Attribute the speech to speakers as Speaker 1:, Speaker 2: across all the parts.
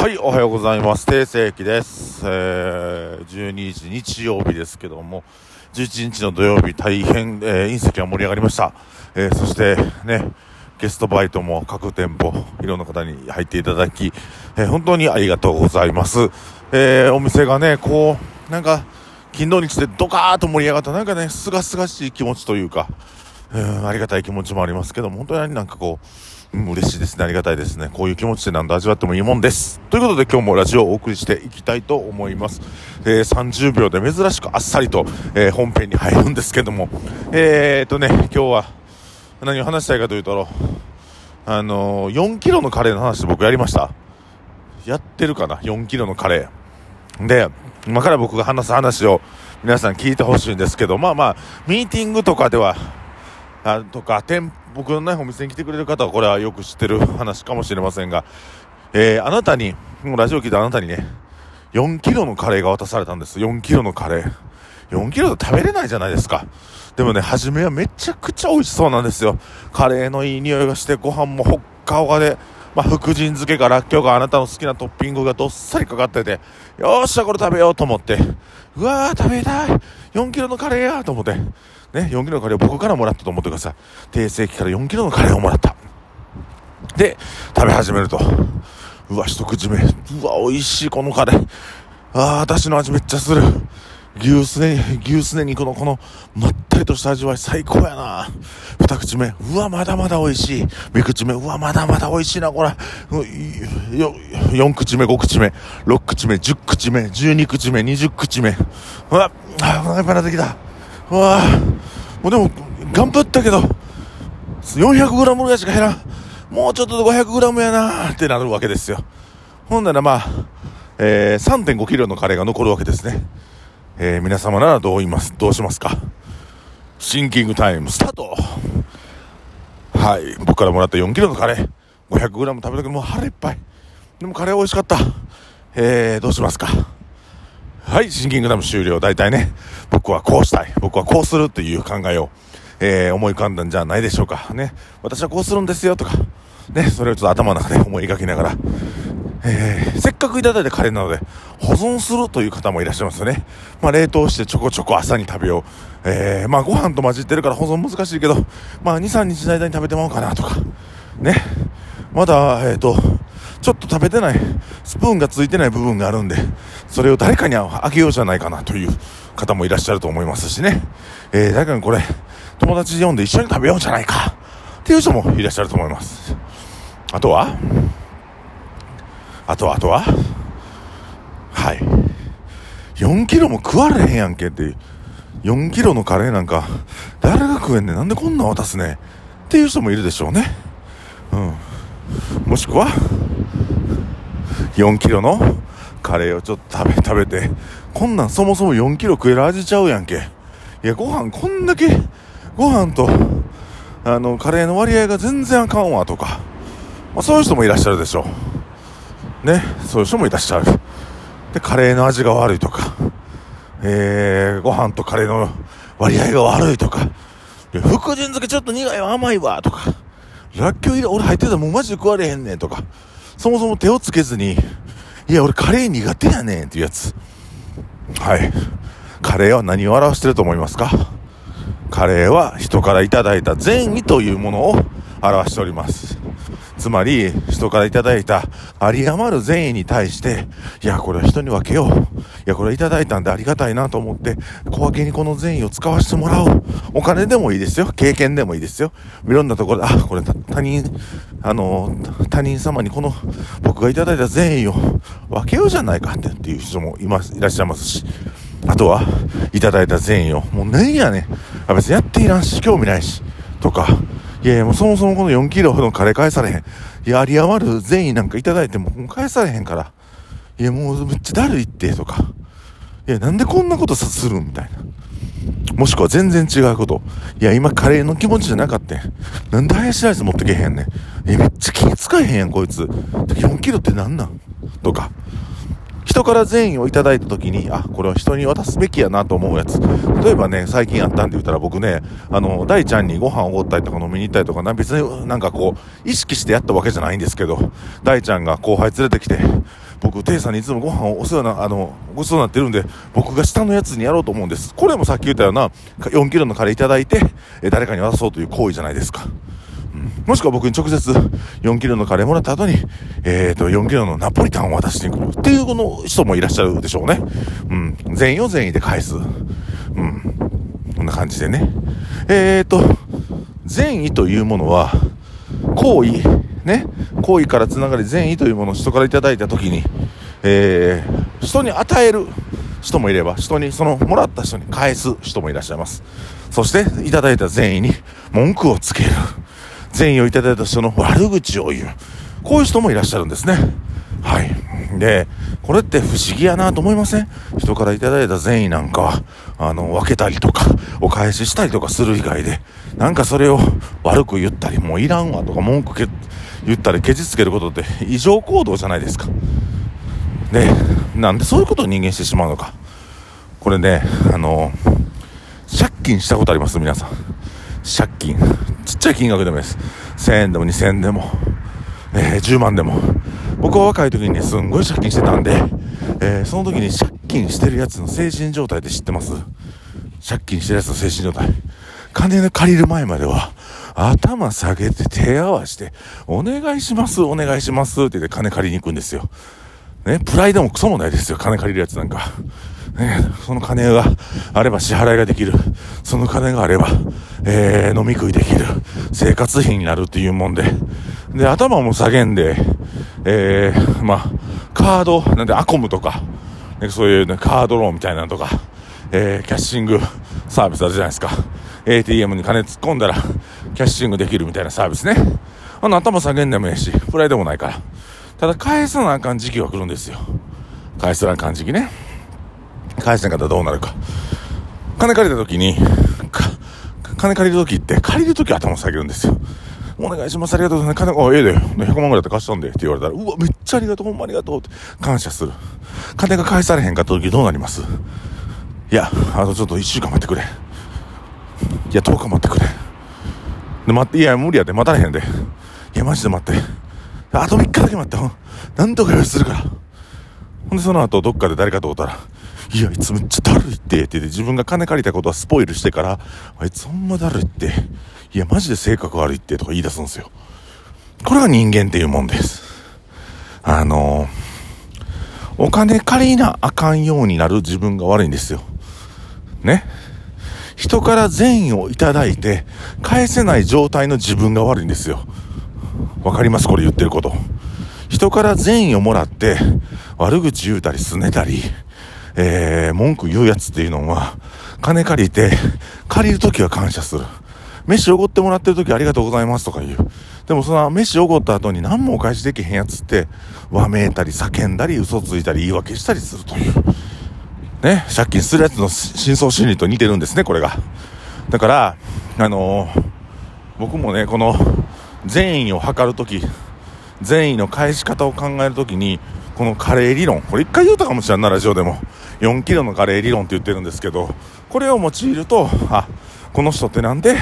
Speaker 1: はい、おはようございます。定世紀です。えー、12時日曜日ですけども、11日の土曜日大変、えー、隕石が盛り上がりました。えー、そしてね、ゲストバイトも各店舗、いろんな方に入っていただき、えー、本当にありがとうございます。えー、お店がね、こう、なんか、金土日でドカーッと盛り上がった、なんかね、すがすがしい気持ちというか、うん、ありがたい気持ちもありますけども、本当になんかこう、うん、嬉しいですね。ありがたいですね。こういう気持ちで何度味わってもいいもんです。ということで今日もラジオをお送りしていきたいと思います。えー、30秒で珍しくあっさりと、えー、本編に入るんですけども、えーとね、今日は何を話したいかというと、あのー、4キロのカレーの話僕やりましたやってるかな ?4 キロのカレー。で、今から僕が話す話を皆さん聞いてほしいんですけど、まあまあ、ミーティングとかでは、あとか、店僕のね、お店に来てくれる方はこれはよく知ってる話かもしれませんが、えー、あなたに、もうラジオ聞いたあなたにね、4キロのカレーが渡されたんです。4キロのカレー。4キロで食べれないじゃないですか。でもね、初めはめちゃくちゃ美味しそうなんですよ。カレーのいい匂いがして、ご飯もほっかほかで、まあ、福神漬けからっきょうがあなたの好きなトッピングがどっさりかかってて、よっしゃ、これ食べようと思って、うわー、食べたい !4 キロのカレーやと思って、ね、4キロのカレーを僕からもらったと思ってください。定世紀から4キロのカレーをもらった。で、食べ始めると、うわ、一口目、うわ、美味しい、このカレー。ああ、私の味めっちゃする。牛すね、牛すね肉のこのまったりとした味わい最高やな。二口目、うわ、まだまだ美味しい。三口目、うわ、まだまだ美味しいな、これ。四口目、五口目、六口目、十口目、十二口目、二十口目。うわ、あ、お腹いっぱいなってきた。うわもうでも、頑張ったけど、400g ぐらいしか減らん。もうちょっとで 500g やなってなるわけですよ。ほんならまあ、えー、3.5 k g のカレーが残るわけですね。えー、皆様ならどう言います、どうしますか？シンキングタイムスタートはい、僕からもらった4 k g のカレー、500g 食べたけどもう腹いっぱい。でもカレー美味しかった。えー、どうしますか？はい、シンキングタイム終了。大体ね、僕はこうしたい。僕はこうするっていう考えを、えー、思い浮かんだんじゃないでしょうか。ね、私はこうするんですよとか、ね、それをちょっと頭の中で 思い描きながら、えー、せっかくいただいたカレーなので、保存するという方もいらっしゃいますよね。まあ、冷凍してちょこちょこ朝に食べよう。えー、まあ、ご飯と混じってるから保存難しいけど、まあ、2、3日の間に食べてもらおうかなとか、ね。まだ、えっ、ー、と、ちょっと食べてない、スプーンがついてない部分があるんで、それを誰かにあげようじゃないかなという方もいらっしゃると思いますしね。えー、誰かにこれ、友達読んで一緒に食べようじゃないかっていう人もいらっしゃると思います。あとは？あとは、あとは？はい。4キロも食われへんやんけっていう。4キロのカレーなんか、誰が食えんねんなんでこんなん渡すねっていう人もいるでしょうね。うん。もしくは、4キロのカレーをちょっと食べ、食べて、こんなんそもそも4キロ食える味ちゃうやんけ。いや、ご飯こんだけ、ご飯と、あの、カレーの割合が全然あかんわとか、まあ、そういう人もいらっしゃるでしょう。ね、そういう人もいらっしゃる。で、カレーの味が悪いとか、えー、ご飯とカレーの割合が悪いとか、福神漬けちょっと苦いわ、甘いわ、とか、らっきょう入れ、俺入ってたらもうマジで食われへんねんとか、そもそも手をつけずに、いや、俺カレー苦手やねんっていうやつ。はい。カレーは何を表してると思いますか？カレーは人からいただいた善意というものを表しております。つまり、人からいただいたあり余る善意に対して、いや、これは人に分けよう。いや、これいただいたんでありがたいなと思って、小分けにこの善意を使わせてもらおう。お金でもいいですよ。経験でもいいですよ。いろんなところで、あ、これ他人、あの、他人様にこの僕がいただいた善意を分けようじゃないかっていう人もいます、いらっしゃいますし。あとは、いただいた善意を、もう何やねん。別にやっていらんし、興味ないし。とか、いやいや、もうそもそもこの4キロのカレー返されへん。いや、あり余る善意なんかいただいても、もう返されへんから。いや、もうめっちゃだるいって、とか。いや、なんでこんなことするん？みたいな。もしくは全然違うこと。いや、今カレーの気持ちじゃなかったなんで林ライス持ってけへんねん。え、めっちゃ気使えへんやん、こいつ。4キロってなんなん？とか。人から善意をいただいた時に、あ、これは人に渡すべきやなと思うやつ。例えばね、最近あったんで言ったら僕ね、あの、大ちゃんにご飯をおごったりとか飲みに行ったりとか、別になんかこう、意識してやったわけじゃないんですけど、大ちゃんが後輩連れてきて、僕、テイさんにいつもご飯をお世話な、あの、ごちそうになってるんで、僕が下のやつにやろうと思うんです。これもさっき言ったような、4キロのカレーいただいて、誰かに渡そうという行為じゃないですか。もしくは僕に直接4キロのカレーもらった後に、えっ、ー、と、4キロのナポリタンを渡しに来るっていうこの人もいらっしゃるでしょうね。うん。全員を全員で返す。うん。こんな感じでね。えっ、ー、と、善意というものは、行為、ね、行為からつながり善意というものを人から頂いた時に、えー、人に与える人もいれば、人に、その、もらった人に返す人もいらっしゃいます。そして、いただいた善意に文句をつける。善意をいただいた人の悪口を言う。こういう人もいらっしゃるんですね。はい。で、これって不思議やなと思いません？人からいただいた善意なんかは、あの、分けたりとか、お返ししたりとかする以外で、なんかそれを悪く言ったり、もういらんわとか文句け言ったり、ケチつけることって異常行動じゃないですか。で、なんでそういうことを人間してしまうのか。これね、あの、借金したことあります？皆さん。借金。ちっちゃい金額でもいいです。1000円でも2000円でも、えー、10万でも。僕は若い時にね、すんごい借金してたんで、えー、その時に借金してるやつの精神状態で知ってます借金してるやつの精神状態。金で借りる前までは、頭下げて手合わして、お願いします、お願いしますって言って金借りに行くんですよ。ね、プライドもクソもないですよ、金借りるやつなんか。ね、その金があれば支払いができる。その金があれば、えー、飲み食いできる。生活費になるっていうもんで。で、頭も下げんで、えー、まあ、カード、なんでアコムとか、ね、そういう、ね、カードローンみたいなのとか、えー、キャッシングサービスあるじゃないですか。ATM に金突っ込んだら、キャッシングできるみたいなサービスね。あの頭下げんでもええし、プライドもないから。ただ返さなあかん時期は来るんですよ。返さなあかん時期ね。返せなかったらどうなるか。金借りた時に、金借りる時って、借りる時頭下げるんですよ。お願いします、ありがとうございます。金、あ、ええで、100万ぐらいで貸したんで、って言われたら、うわ、めっちゃありがとう、ほんまありがとうって感謝する。金が返されへんかった時どうなります？いや、あとちょっと1週間待ってくれ。いや、10日待ってくれ。で、待って、いや、無理やで、待たれへんで。いや、マジで待って。あと3日だけ待って、なんとか用意するから。ほんで、その後、どっかで誰かと会ったら、いや、いつめっちゃだるいって、って言って自分が金借りたことはスポイルしてから、あいつほんまだるいって、いや、マジで性格悪いって、とか言い出すんですよ。これが人間っていうもんです。あのー、お金借りなあかんようになる自分が悪いんですよ。ね。人から善意をいただいて、返せない状態の自分が悪いんですよ。わかりますこれ言ってること。人から善意をもらって、悪口言うたりすねたり、えー、文句言うやつっていうのは、金借りて、借りるときは感謝する。飯おごってもらってるときありがとうございますとか言う。でもその飯おごった後に何もお返しできへんやつって、わめいたり叫んだり嘘ついたり言い訳したりするという。ね、借金するやつの真相心理と似てるんですね、これが。だから、あのー、僕もね、この、善意を図るとき、善意の返し方を考えるときに、このカレー理論、これ一回言うたかもしれんな、ラジオでも。4キロのカレー理論って言ってるんですけど、これを用いると、あ、この人ってなんで、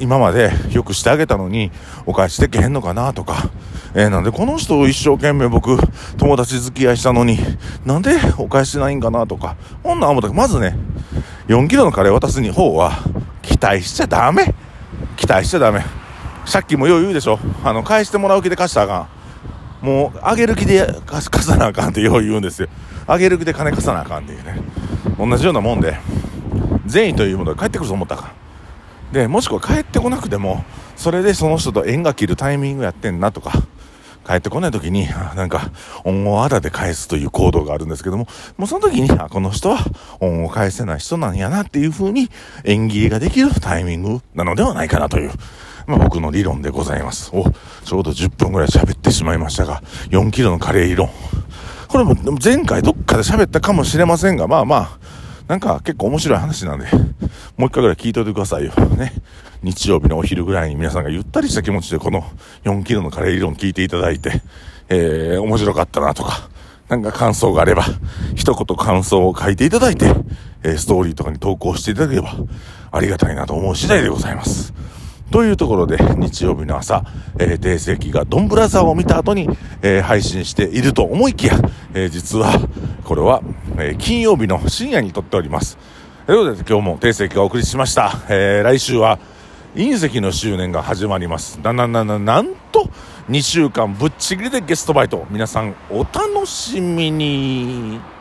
Speaker 1: 今までよくしてあげたのに、お返しできへんのかなとか、えー、なんでこの人を一生懸命僕、友達付き合いしたのに、なんでお返しないんかなとか、こんなん思ったまずね、4キロのカレー渡すに方は、期待しちゃダメ期待しちゃダメ。借金もよう言うでしょ？あの、返してもらう気で貸したらあかん。もう、あげる気で貸さなあかんってよう言うんですよ。あげる気で金貸さなあかんっていうね。同じようなもんで、善意というものが返ってくると思ったかで、もしくは帰ってこなくても、それでその人と縁が切るタイミングやってんなとか、帰ってこない時に、なんか、恩をあだで返すという行動があるんですけども、もうその時に、あ、この人は恩を返せない人なんやなっていう風に縁切りができるタイミングなのではないかなという。まあ、僕の理論でございます。お、ちょうど10分ぐらい喋ってしまいましたが、4キロのカレー理論。これも前回どっかで喋ったかもしれませんが、まあまあ、なんか結構面白い話なんで、もう一回ぐらい聞いといてくださいよ。ね。日曜日のお昼ぐらいに皆さんがゆったりした気持ちでこの4キロのカレー理論聞いていただいて、えー、面白かったなとか、なんか感想があれば、一言感想を書いていただいて、えストーリーとかに投稿していただければ、ありがたいなと思う次第でございます。というところで、日曜日の朝、えー、定石がドンブラザーを見た後に、えー、配信していると思いきや、えー、実は、これは、え金曜日の深夜に撮っております。ということで、今日も定石がお送りしました。え来週は、隕石の周年が始まります。な、な、な、な、なんと、2週間ぶっちぎりでゲストバイト。皆さん、お楽しみに。